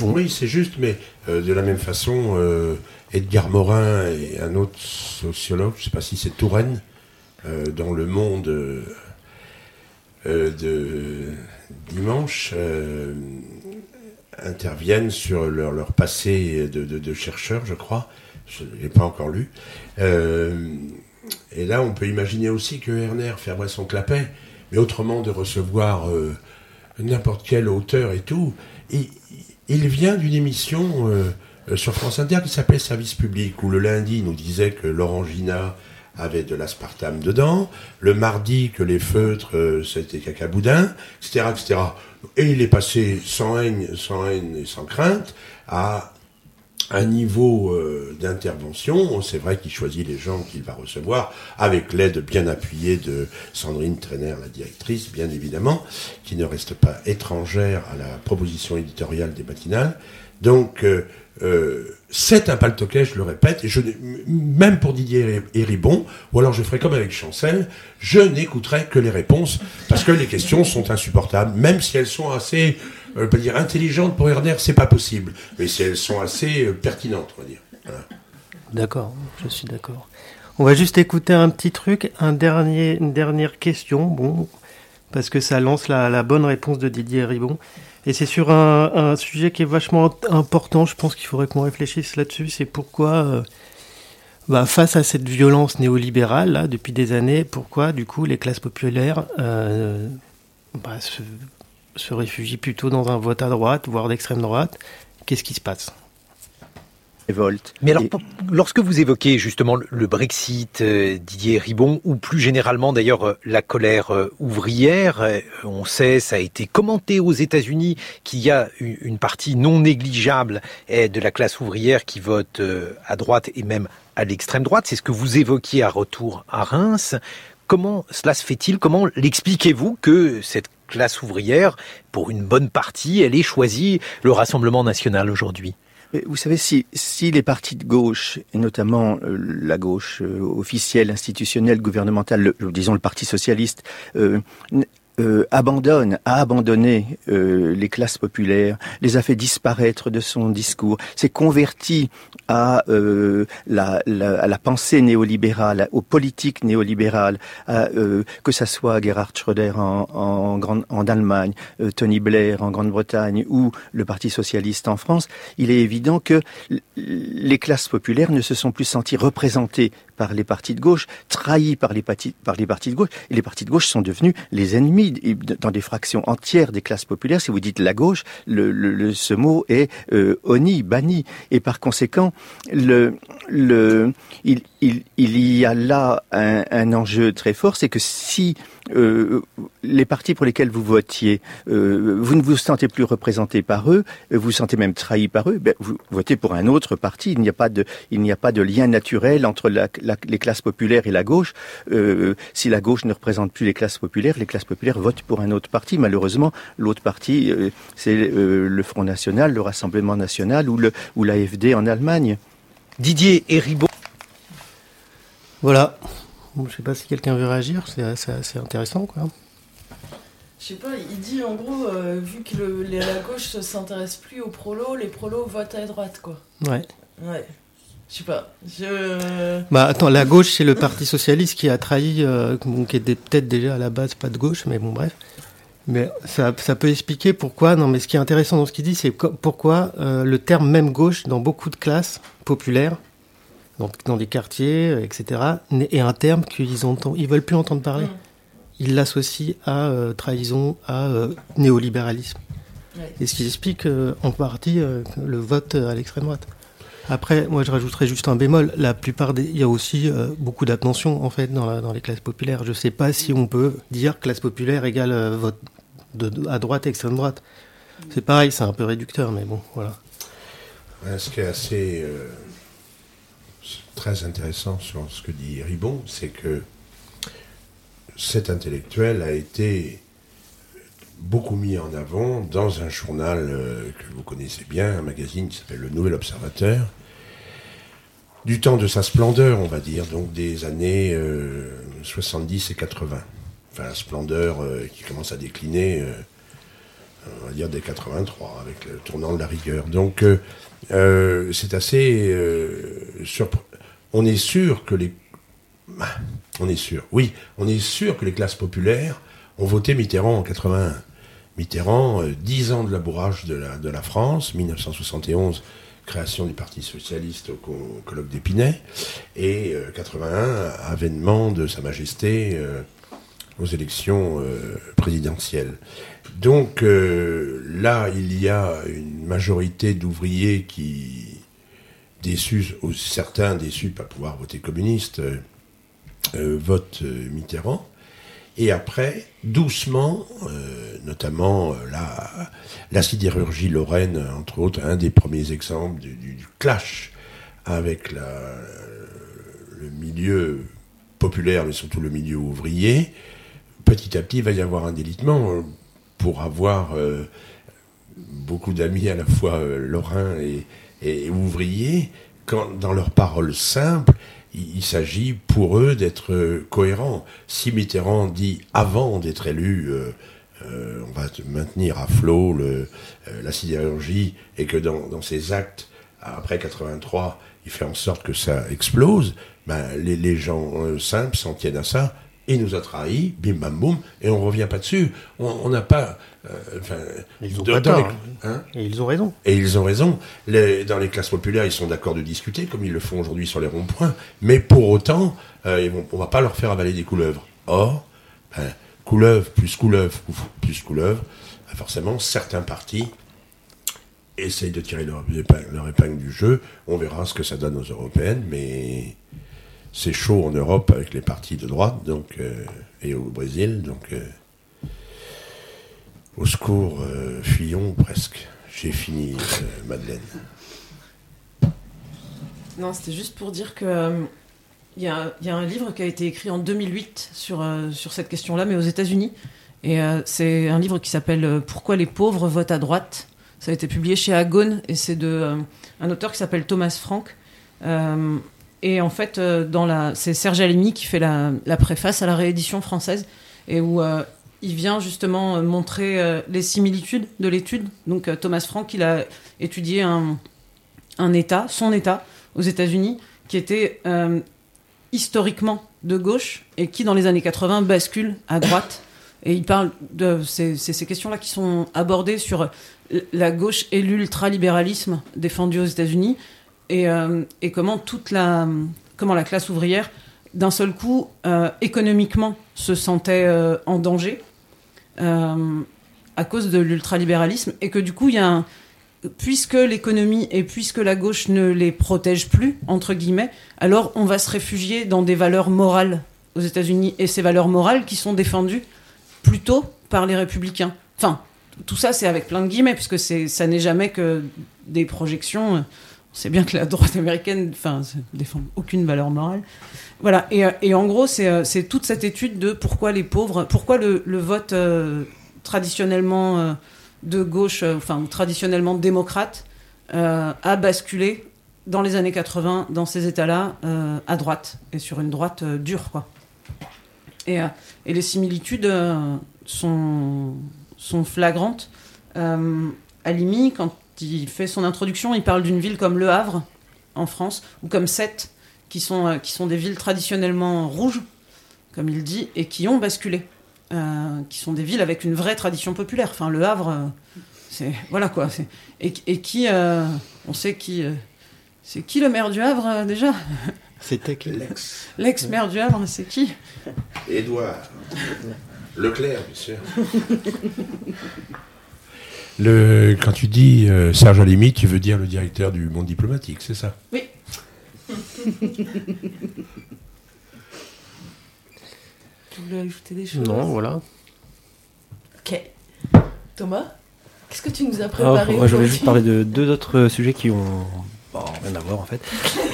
Oui, c'est juste, mais euh, de la même façon, euh, Edgar Morin et un autre sociologue, je ne sais pas si c'est Touraine, euh, dans Le Monde de dimanche, interviennent sur leur, leur passé de, de, de chercheurs, je crois. Je ne l'ai pas encore lu. Et là, on peut imaginer aussi que Werner fermerait son clapet, mais autrement de recevoir n'importe quel auteur et tout. Et, il vient d'une émission euh, euh, sur France Inter qui s'appelait Service public, où le lundi il nous disait que l'orangina avait de l'aspartame dedans, le mardi que les feutres euh, c'était cacaboudin, etc., etc. Et il est passé sans haine, sans haine et sans crainte à un niveau euh, d'intervention. C'est vrai qu'il choisit les gens qu'il va recevoir, avec l'aide bien appuyée de Sandrine Trainer, la directrice, bien évidemment, qui ne reste pas étrangère à la proposition éditoriale des matinales. Donc, euh, euh, c'est un paltoquet, je le répète, et je, même pour Didier Héribon, ou alors je ferai comme avec Chancel, je n'écouterai que les réponses, parce que les questions sont insupportables, même si elles sont assez, euh, pas dire intelligentes pour Herner, c'est pas possible, mais elles sont assez euh, pertinentes, on va dire. D'accord, je suis d'accord. On va juste écouter un petit truc, un dernier, une dernière question, bon, parce que ça lance la, bonne réponse de Didier Ribon. Et c'est sur un, un sujet qui est vachement important, je pense qu'il faudrait qu'on réfléchisse là-dessus, c'est pourquoi, euh, bah, face à cette violence néolibérale, là, depuis des années, pourquoi, du coup, les classes populaires euh, bah, se, se réfugient plutôt dans un vote à droite, voire d'extrême droite Qu'est-ce qui se passe? Révolte. Mais alors, lorsque vous évoquez justement le- Brexit, euh, Didier Ribon, ou plus généralement d'ailleurs euh, la colère euh, ouvrière, euh, on sait, ça a été commenté aux États-Unis qu'il y a une partie non négligeable de la classe ouvrière qui vote euh, à droite et même à l'extrême droite. C'est ce que vous évoquiez à retour à Reims. Comment cela se fait-il? Comment l'expliquez-vous que cette classe ouvrière, pour une bonne partie, elle ait choisi le Rassemblement national aujourd'hui. Vous savez, si, les partis de gauche, et notamment euh, la gauche euh, officielle, institutionnelle, gouvernementale, le- disons le Parti socialiste, euh, euh, abandonne, a abandonné euh, les classes populaires, les a fait disparaître de son discours, s'est converti à, euh, la, la- à la pensée néolibérale, aux politiques néolibérales, à, euh, que ça soit Gerhard Schröder en, Grande- en Allemagne, euh, Tony Blair en Grande-Bretagne ou le Parti socialiste en France, il est évident que les classes populaires ne se sont plus senties représentées par les partis de gauche, trahies par les, partis, par les partis de gauche, et les partis de gauche sont devenus les ennemis dans des fractions entières des classes populaires. Si vous dites la gauche, le, le- ce mot est euh, banni, et par conséquent, le, le, il, il, il y a là un, un enjeu très fort, c'est que si euh, les partis pour lesquels vous votiez, euh, vous ne vous sentez plus représenté par eux, vous vous sentez même trahi par eux, ben, vous votez pour un autre parti. Il n'y a pas de, a pas de lien naturel entre la, la- les classes populaires et la gauche. Euh, si la gauche ne représente plus les classes populaires, les classes populaires votent pour un autre parti. Malheureusement, l'autre parti, euh, c'est euh, le Front National, le Rassemblement National ou le ou l'AFD en Allemagne. Didier et Ribon Voilà. Je sais pas si quelqu'un veut réagir, c'est assez intéressant quoi. Je sais pas, il dit en gros, euh, vu que le- les- la gauche ne s'intéresse plus aux prolos, les prolos votent à droite, quoi. Ouais. Ouais. Je sais pas. Je. Bah attends, la gauche c'est le Parti socialiste qui a trahi, euh, qui était peut-être déjà à la base pas de gauche, mais bon bref. Mais ça, ça, peut expliquer pourquoi. Non, mais ce qui est intéressant dans ce qu'il dit, c'est pourquoi euh, le terme même gauche dans beaucoup de classes populaires, donc dans les quartiers, euh, etc., est un terme qu'ils entendent, ils veulent plus entendre parler. Mm. Ils l'associent à euh, trahison, à néolibéralisme. Et ce qui explique en partie le vote à l'extrême droite. Après, moi, je rajouterais juste un bémol. La plupart des, il y a aussi euh, beaucoup d'attention en fait dans, dans, les classes populaires. Je ne sais pas si on peut dire classe populaire égale euh, vote de, à droite, extrême droite. C'est pareil, c'est un peu réducteur, mais bon, voilà. ce qui est assez euh, très intéressant sur ce que dit Ribon, c'est que cet intellectuel a été beaucoup mis en avant dans un journal euh, que vous connaissez bien, un magazine qui s'appelle Le Nouvel Observateur, du temps de sa splendeur, on va dire, donc des années 70 euh, et 80. Enfin, la splendeur euh, qui commence à décliner, on va dire, dès 83, avec le tournant de la rigueur. Donc, c'est assez surprenant. On est sûr que les... On est sûr, oui, on est sûr que les classes populaires ont voté Mitterrand en 81. Mitterrand, euh, dix ans de labourage de la, de la France, 1971, création du Parti socialiste au, colloque d'Épinay, et 81, euh, avènement de Sa Majesté euh, aux élections présidentielles. Donc là, il y a une majorité d'ouvriers qui, déçus, certains déçus de pas pouvoir voter communiste, votent Mitterrand. Et après, doucement, euh, notamment euh, la, sidérurgie lorraine, entre autres, un des premiers exemples du, clash avec le milieu populaire, mais surtout le milieu ouvrier, petit à petit, il va y avoir un délitement euh, pour avoir beaucoup d'amis à la fois lorrains et, et, ouvriers, quand, dans leurs paroles simples, il, s'agit pour eux d'être euh, cohérents. Si Mitterrand dit avant d'être élu, euh, euh, on va maintenir à flot le, la sidérurgie et que dans, dans, ses actes, après 83, il fait en sorte que ça explose, ben, les, les gens simples s'en tiennent à ça il nous a trahis, bim bam boum, et on revient pas dessus. On n'a pas. Euh, ils ont pas tort. Hein. et ils ont raison. Et ils ont raison. Les, dans les classes populaires, ils sont d'accord de discuter, comme ils le font aujourd'hui sur les ronds-points, mais pour autant, euh, on va pas leur faire avaler des couleuvres. Or, ben, couleuvre plus couleuvre plus couleuvre, ben, forcément, certains partis essayent de tirer leur leur épingle du jeu. On verra ce que ça donne aux européennes, mais c'est chaud en Europe avec les partis de droite donc, euh, et au Brésil. Donc, euh, au secours, euh, fuyons presque. J'ai fini, Madeleine. Non, c'était juste pour dire que il y, a, y, a un livre qui a été écrit en 2008 sur, sur cette question-là, mais aux États-Unis. Et c'est un livre qui s'appelle Pourquoi les pauvres votent à droite. Ça a été publié chez Agone et c'est de un auteur qui s'appelle Thomas Frank. Et en fait, euh, c'est Serge Alimi qui fait la, préface à la réédition française et où euh, il vient justement euh, montrer les similitudes de l'étude. Donc Thomas Frank, il a étudié un, un État, son État aux États-Unis, qui était historiquement de gauche et qui, dans les années 80, bascule à droite. Et il parle de ces, ces questions-là qui sont abordées sur la gauche et l'ultralibéralisme défendu aux États-Unis, euh, et, comment toute la, comment la classe ouvrière, d'un seul coup, euh, économiquement, se sentait euh, en danger à cause de l'ultralibéralisme, et que du coup, il y a puisque l'économie et puisque la gauche ne les protège plus, entre guillemets, alors on va se réfugier dans des valeurs morales aux États-Unis, et ces valeurs morales qui sont défendues plutôt par les républicains. Enfin, tout ça, c'est avec plein de guillemets, puisque ça n'est jamais que des projections c'est bien que la droite américaine enfin, défend aucune valeur morale. Voilà, et, euh, en gros, euh, c'est toute cette étude de pourquoi les pauvres, pourquoi le, vote euh, traditionnellement de gauche, enfin traditionnellement démocrate, a basculé dans les années 80 dans ces États-là à droite, et sur une droite dure, quoi. Et, les similitudes sont, sont flagrantes. Alimi, quand il fait son introduction, il parle d'une ville comme Le Havre, en France, ou comme Sète, qui sont, euh, qui sont des villes traditionnellement rouges, comme il dit, et qui ont basculé euh, qui sont des villes avec une vraie tradition populaire. Enfin, Le Havre, euh, c'est voilà quoi. Et, et qui, euh, on sait qui, euh, c'est qui le maire du Havre euh, déjà? C'était qui? Lex. L'ex-maire du Havre, c'est qui? Édouard. Leclerc, bien sûr. Le, quand tu dis euh, Serge Alimi, tu veux dire le directeur du monde diplomatique, c'est ça? Oui. Tu voulais ajouter des choses? Non, voilà. Ok. Thomas, qu'est-ce que tu nous as Ah, préparé moi, aujourd'hui juste parler de deux autres sujets qui ont bon, rien à voir en fait.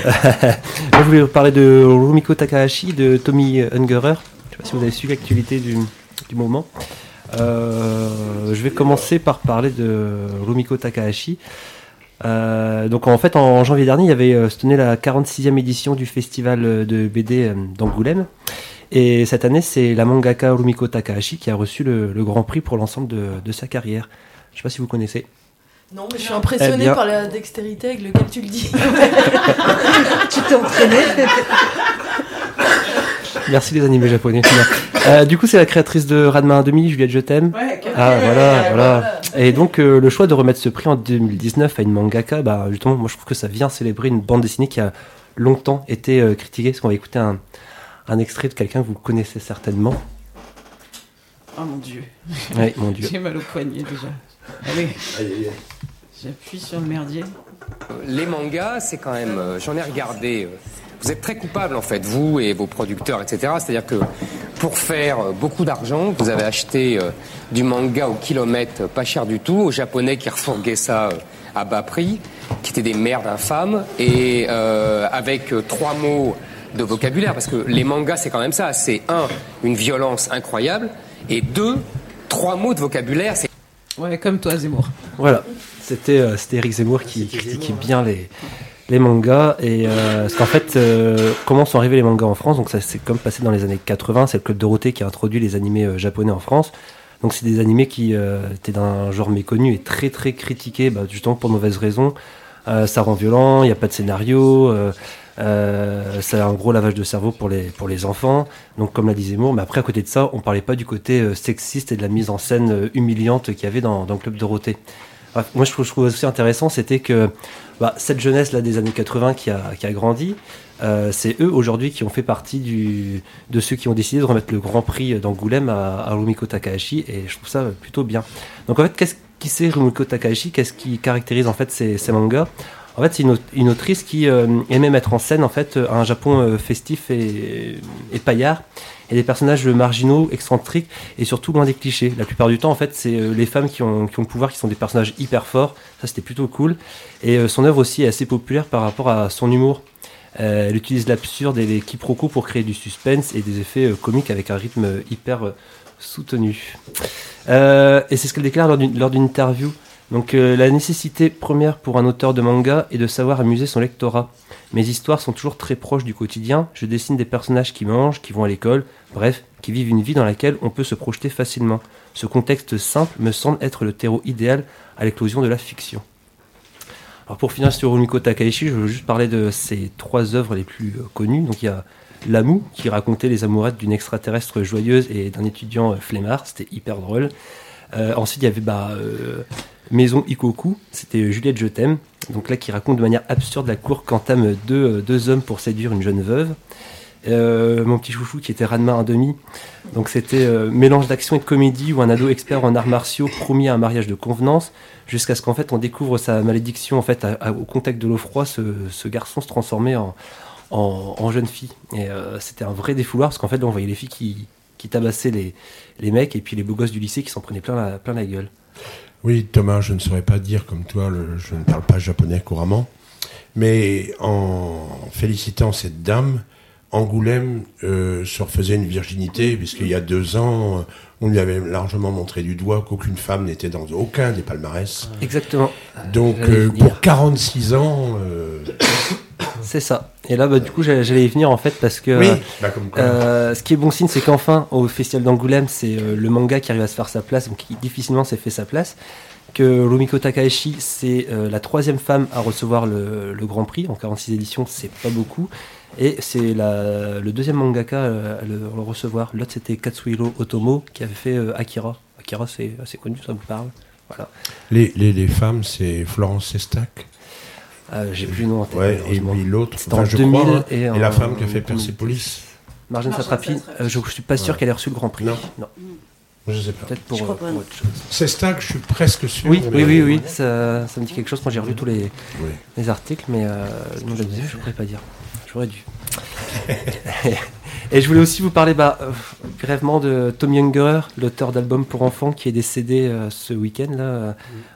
moi, je voulais vous parler de Rumiko Takahashi, de Tommy Ungerer. Je sais pas si vous avez suivi l'actualité du, du moment. Euh, je vais commencer par parler de Rumiko Takahashi. Euh, donc en fait en janvier dernier il y avait euh, se tenait la 46e édition du festival euh, de BD euh, d'Angoulême et cette année c'est la mangaka Rumiko Takahashi qui a reçu le, le grand prix pour l'ensemble de, de sa carrière. Je sais pas si vous connaissez. Non, mais je suis impressionnée Eh bien- par la dextérité avec laquelle tu le dis. Tu t'es entraîné Merci les animés japonais. Euh, du coup, c'est la créatrice de Radma 1,5, Juliette Je t'aime. Ouais, Ah voilà, Ouais, voilà. Et donc euh, le choix de remettre ce prix en 2019 à une mangaka, bah justement, moi je trouve que ça vient célébrer une bande dessinée qui a longtemps été euh, critiquée. Parce qu'on va écouter un, un extrait de quelqu'un que vous connaissez certainement. Oh mon dieu, Oui, mon dieu. j'ai mal au poignet déjà. Allez, j'appuie sur le merdier. Les mangas, c'est quand même, j'en ai regardé. Vous êtes très coupable en fait, vous et vos producteurs, etc. C'est-à-dire que pour faire euh, beaucoup d'argent, vous avez acheté euh, du manga au kilomètre, euh, pas cher du tout, aux Japonais qui refourguaient ça euh, à bas prix, qui étaient des merdes infâmes, et euh, avec euh, trois mots de vocabulaire, parce que les mangas, c'est quand même ça. C'est un, une violence incroyable, et deux, trois mots de vocabulaire. C'est Ouais, comme toi, Zemmour. Voilà, c'était euh, c'était Eric Zemmour qui critiquait bien les, les mangas. Et euh, parce qu'en fait, euh, comment sont arrivés les mangas en France? Donc ça c'est comme passé dans les années 80, c'est le Club Dorothée qui a introduit les animés euh, japonais en France. Donc c'est des animés qui euh, étaient d'un genre méconnu et très très critiqués, bah, justement pour mauvaises raisons. Euh, ça rend violent, il n'y a pas de scénario, c'est un gros lavage de cerveau pour les, pour les enfants, donc comme l'a dit Zemmour, mais après à côté de ça, on parlait pas du côté sexiste et de la mise en scène humiliante qu'il y avait dans, dans le Club Dorothée. Bref, moi je trouve, aussi intéressant, c'était que bah, cette jeunesse là des années 80 qui a, qui a grandi, euh, c'est eux aujourd'hui qui ont fait partie de ceux qui ont décidé de remettre le Grand Prix d'Angoulême à, Rumiko Takahashi, et je trouve ça plutôt bien. Donc en fait, qu'est-ce qui c'est Rumiko Takahashi? Qu'est-ce qui caractérise en fait ces, mangas? En fait, c'est une, au- une autrice qui euh, aimait mettre en scène en fait un Japon euh, festif et paillard, et des personnages marginaux, excentriques et surtout loin des clichés. La plupart du temps, en fait, c'est euh, les femmes qui ont, le pouvoir, qui sont des personnages hyper forts. Ça, c'était plutôt cool. Et euh, son œuvre aussi est assez populaire par rapport à son humour. Euh, elle utilise l'absurde et les quiproquos pour créer du suspense et des effets comiques avec un rythme hyper soutenu. Et c'est ce qu'elle déclare lors d'une interview. Donc euh, la nécessité première pour un auteur de manga est de savoir amuser son lectorat. Mes histoires sont toujours très proches du quotidien. Je dessine des personnages qui mangent, qui vont à l'école, bref, qui vivent une vie dans laquelle on peut se projeter facilement. Ce contexte simple me semble être le terreau idéal à l'éclosion de la fiction. Alors pour finir sur Rumiko Takahashi, je veux juste parler de ses trois œuvres les plus euh, connues. Donc il y a L'amour, qui racontait les amourettes d'une extraterrestre joyeuse et d'un étudiant euh, flemmard, c'était hyper drôle. Ensuite il y avait bah, Maison Ikoku, c'était Juliette Je t'aime, donc là qui raconte de manière absurde la cour qu'entament deux, euh, deux hommes pour séduire une jeune veuve. Euh, mon petit chouchou qui était Ranma un demi. Donc c'était euh, mélange d'action et de comédie où un ado expert en arts martiaux promis à un mariage de convenance jusqu'à ce qu'en fait on découvre sa malédiction en fait au contact de l'eau froide ce, garçon se transformait en, jeune fille et euh, c'était un vrai défouloir parce qu'en fait on voyait les filles qui, tabassaient les, les mecs et puis les beaux gosses du lycée qui s'en prenaient plein la, plein la gueule. Oui, Thomas, je ne saurais pas dire comme toi, je ne parle pas japonais couramment, mais en félicitant cette dame, Angoulême euh, se refaisait une virginité, puisqu'il y a deux ans, on lui avait largement montré du doigt qu'aucune femme n'était dans aucun des palmarès. Exactement. Donc, euh, pour 46 ans, euh, C'est ça. Et là, bah, du coup, j'allais y venir en fait parce que oui, bah, comme quoi. Euh, ce qui est bon signe, c'est qu'enfin, au Festival d'Angoulême, c'est le manga qui arrive à se faire sa place, donc qui difficilement s'est fait sa place. Que Rumiko Takahashi, c'est euh, la troisième femme à recevoir le, le Grand Prix. En 46 éditions, c'est pas beaucoup. Et c'est le deuxième mangaka euh, à le, à le recevoir. L'autre c'était Katsuhiro Otomo qui avait fait euh, Akira. Akira c'est assez connu, ça vous parle? Voilà. Les, les, les femmes, c'est Florence Sestac. Euh, J'ai plus le nom en tête. Ouais, et puis l'autre, enfin, en je 2000 crois, hein, et, la femme qui a fait en 2010. Persepolis. Marjane Satrapi, euh, je, je suis pas sûr Ouais. qu'elle ait reçu le Grand Prix. Non. Je sais pas. Peut-être pour, euh, pour autre chose. Je suis presque sûr. Oui, oui, oui, oui, ça, ça me dit quelque chose quand j'ai relu tous les, Oui. les articles, mais euh, je ne pourrais pas dire. J'aurais dû. Et je voulais aussi vous parler bah, euh, brièvement de Tom Younger, l'auteur d'albums pour enfants, qui est décédé euh, ce week-end là, euh,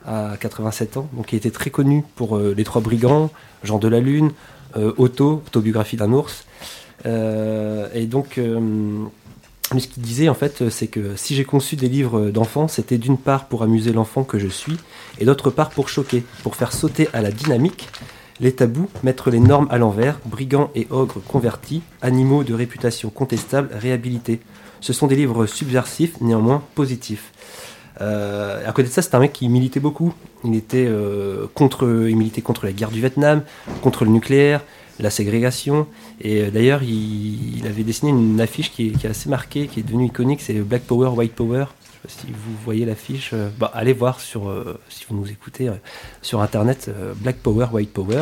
à 87 ans. Donc, il était très connu pour euh, Les Trois Brigands, Jean de la Lune, euh, Auto, autobiographie d'un ours. Euh, et donc, lui, ce qu'il disait en fait, c'est que si j'ai conçu des livres d'enfants, c'était d'une part pour amuser l'enfant que je suis, et d'autre part pour choquer, pour faire sauter à la dynamique les tabous, mettre les normes à l'envers, brigands et ogres convertis, animaux de réputation contestable réhabilités. Ce sont des livres subversifs, néanmoins positifs. Euh, à côté de ça, c'est un mec qui militait beaucoup. Il était euh, contre, il militait contre la guerre du Vietnam, contre le nucléaire, la ségrégation. Et euh, d'ailleurs, il, avait dessiné une affiche qui est, assez marquée, qui est devenue iconique. C'est Black Power, White Power. Si vous voyez l'affiche. euh, bah, allez voir sur, euh, si vous nous écoutez sur internet, Black Power, White Power.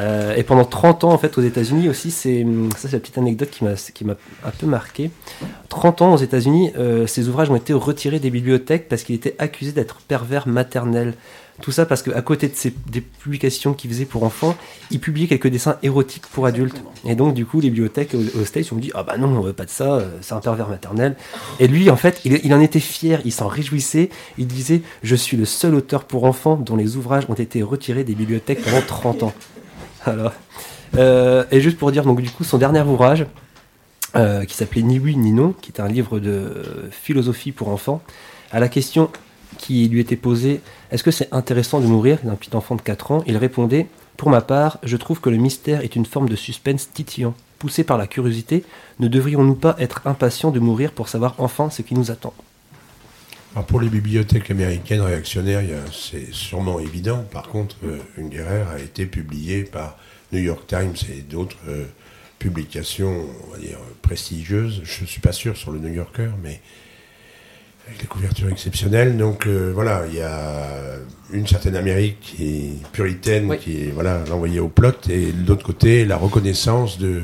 Euh, et pendant 30 ans, en fait, aux États-Unis aussi, c'est ça, c'est la petite anecdote qui m'a qui m'a un peu marqué. 30 ans aux États-Unis, euh, ces ouvrages ont été retirés des bibliothèques parce qu'il était accusé d'être pervers maternel. Tout ça parce qu'à côté de ces, des publications qu'il faisait pour enfants, il publiait quelques dessins érotiques pour adultes. Et donc, du coup, les bibliothèques aux, aux States ont dit Ah bah non, on veut pas de ça, euh, c'est un pervers maternel. Et lui, en fait, il, il en était fier, il s'en réjouissait. Il disait Je suis le seul auteur pour enfants dont les ouvrages ont été retirés des bibliothèques pendant 30 ans. Euh, et juste pour dire, donc, du coup, son dernier ouvrage, euh, qui s'appelait Ni oui ni non, qui est un livre de philosophie pour enfants, à la question qui lui était posée Est-ce que c'est intéressant de mourir d'un petit enfant de 4 ans? Il répondait Pour ma part, je trouve que le mystère est une forme de suspense titillant. Poussé par la curiosité, ne devrions-nous pas être impatients de mourir pour savoir enfin ce qui nous attend? Alors pour les bibliothèques américaines réactionnaires, c'est sûrement évident. Par contre, euh, Une guerre a été publiée par New York Times et d'autres euh, publications, on va dire, prestigieuses. Je ne suis pas sûr sur le New Yorker, mais avec des couvertures exceptionnelles. Donc euh, voilà, il y a une certaine Amérique qui est puritaine, Oui. qui est voilà, l'envoyée au plot, et de l'autre côté, la reconnaissance de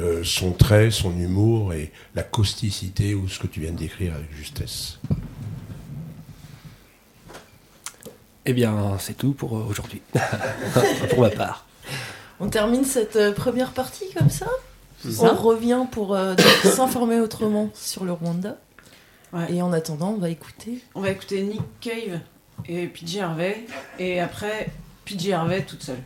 euh, son trait, son humour et la causticité ou ce que tu viens de décrire avec justesse. Eh bien, c'est tout pour euh, aujourd'hui. pour ma part. On termine cette euh, première partie comme ça. C'est On ça. revient pour euh, s'informer autrement sur le Rwanda. Ouais. Et en attendant, on va écouter. On va écouter Nick Cave et PJ Harvey. Et après, PJ Harvey toute seule.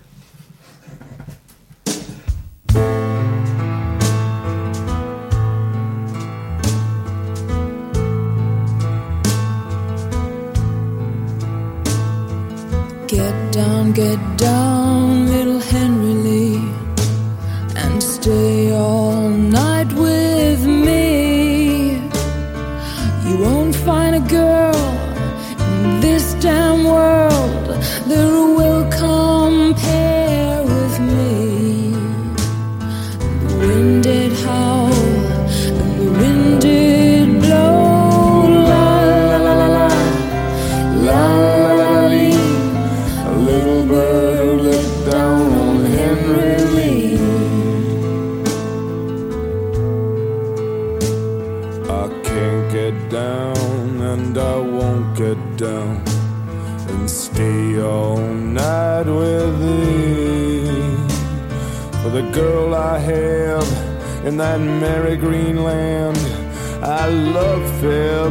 Get down, that merry green land, I love fair